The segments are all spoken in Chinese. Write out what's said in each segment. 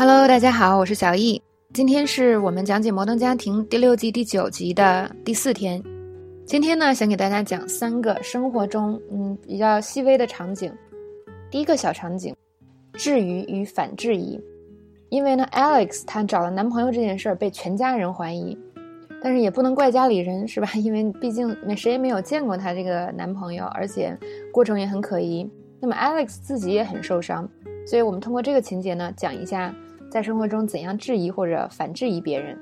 Hello，大家好，我是小易。今天是我们讲解《摩登家庭》第六季第九集的第四天。今天呢，想给大家讲三个生活中嗯比较细微的场景。第一个小场景，质疑与反质疑。因为呢，Alex 她找了男朋友这件事儿被全家人怀疑，但是也不能怪家里人是吧？因为毕竟没谁也没有见过她这个男朋友，而且过程也很可疑。那么 Alex 自己也很受伤，所以我们通过这个情节呢，讲一下。在生活中怎样质疑或者反质疑别人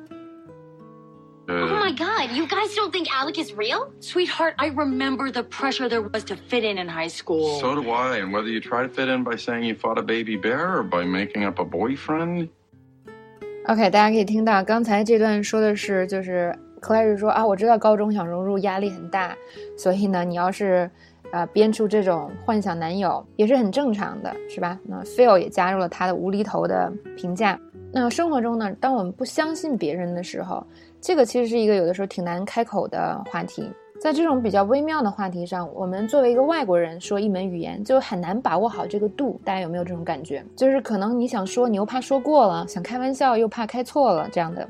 ？Oh my god, you guys don't think Alec is real? Sweetheart, I remember the pressure there was to fit in in high school. So do I, and whether you try to fit in by saying you fought a baby bear or by making up a boyfriend. OK，大家可以听到刚才这段说的是，就是 Claire 说啊，我知道高中想融入压力很大，所以呢，你要是啊，编出这种幻想男友也是很正常的，是吧？那 Phil 也加入了他的无厘头的评价。那生活中呢，当我们不相信别人的时候，这个其实是一个有的时候挺难开口的话题。在这种比较微妙的话题上，我们作为一个外国人说一门语言，就很难把握好这个度。大家有没有这种感觉？就是可能你想说，你又怕说过了；想开玩笑，又怕开错了，这样的。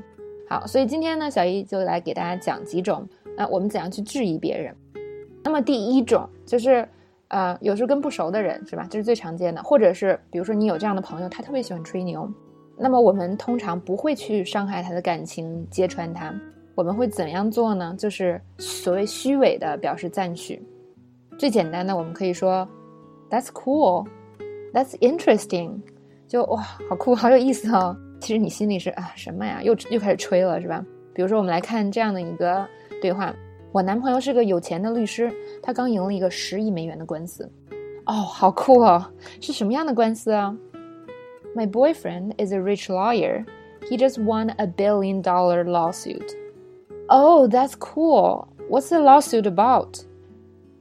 好，所以今天呢，小易就来给大家讲几种，那我们怎样去质疑别人。那么第一种就是，呃，有时候跟不熟的人是吧？这是最常见的，或者是比如说你有这样的朋友，他特别喜欢吹牛，那么我们通常不会去伤害他的感情，揭穿他。我们会怎样做呢？就是所谓虚伪的表示赞许。最简单的，我们可以说，That's cool，That's interesting，就哇，好酷，好有意思哦。其实你心里是啊，什么呀？又又开始吹了是吧？比如说，我们来看这样的一个对话。我男朋友是个有钱的律师，他刚赢了一个十亿美元的官司。哦，好酷哦！是什么样的官司啊？My boyfriend is a rich lawyer. He just won a billion dollar lawsuit. Oh, that's cool. What's the lawsuit about?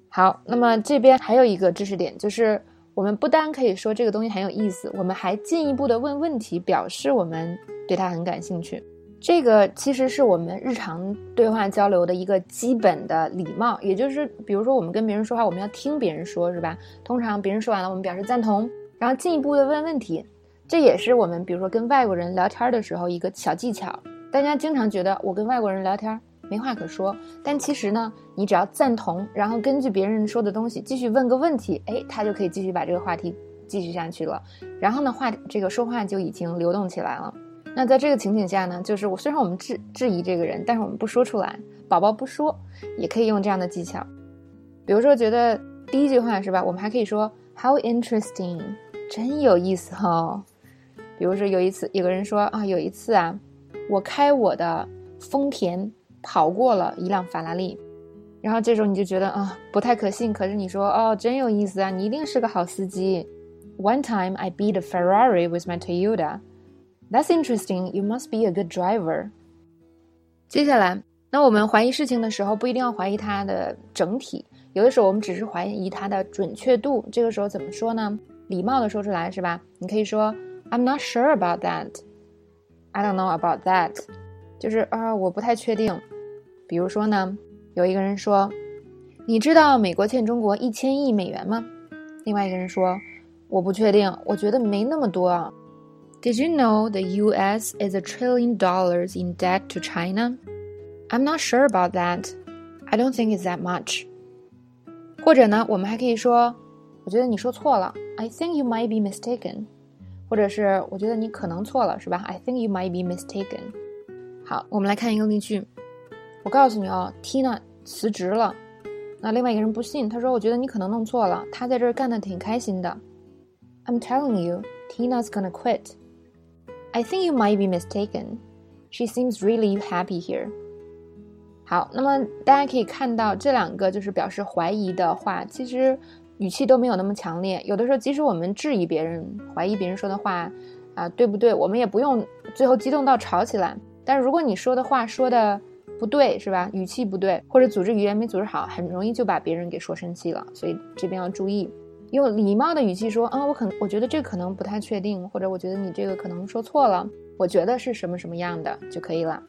好，那么这边还有一个知识点，就是我们不单可以说这个东西很有意思，我们还进一步的问问题，表示我们对他很感兴趣。这个其实是我们日常对话交流的一个基本的礼貌，也就是比如说我们跟别人说话，我们要听别人说，是吧？通常别人说完了，我们表示赞同，然后进一步的问问题。这也是我们比如说跟外国人聊天的时候一个小技巧。大家经常觉得我跟外国人聊天没话可说，但其实呢，你只要赞同，然后根据别人说的东西继续问个问题，哎，他就可以继续把这个话题继续下去了。然后呢，话这个说话就已经流动起来了。那在这个情景下呢，就是我虽然我们质质疑这个人，但是我们不说出来。宝宝不说，也可以用这样的技巧。比如说，觉得第一句话是吧？我们还可以说 “How interesting”，真有意思哦。比如说有一次，有个人说啊，有一次啊，我开我的丰田跑过了一辆法拉利。然后这时候你就觉得啊，不太可信。可是你说哦，真有意思啊，你一定是个好司机。One time I beat a Ferrari with my Toyota. That's interesting. You must be a good driver. 接下来，那我们怀疑事情的时候，不一定要怀疑它的整体，有的时候我们只是怀疑它的准确度。这个时候怎么说呢？礼貌的说出来是吧？你可以说 "I'm not sure about that." I don't know about that. 就是啊，我不太确定。比如说呢，有一个人说：“你知道美国欠中国一千亿美元吗？”另外一个人说：“我不确定，我觉得没那么多啊。” Did you know the U.S. is a trillion dollars in debt to China? I'm not sure about that. I don't think it's that much. 或者呢，我们还可以说，我觉得你说错了。I think you might be mistaken. 或者是我觉得你可能错了，是吧？I think you might be mistaken. 好，我们来看一个例句。我告诉你哦，Tina 辞职了。那另外一个人不信，他说：“我觉得你可能弄错了，他在这儿干的挺开心的。” I'm telling you, Tina's gonna quit. I think you might be mistaken. She seems really happy here. 好，那么大家可以看到这两个就是表示怀疑的话，其实语气都没有那么强烈。有的时候，即使我们质疑别人、怀疑别人说的话啊对不对，我们也不用最后激动到吵起来。但是如果你说的话说的不对，是吧？语气不对，或者组织语言没组织好，很容易就把别人给说生气了。所以这边要注意。用礼貌的语气说：“啊，我可能我觉得这可能不太确定，或者我觉得你这个可能说错了，我觉得是什么什么样的就可以了。”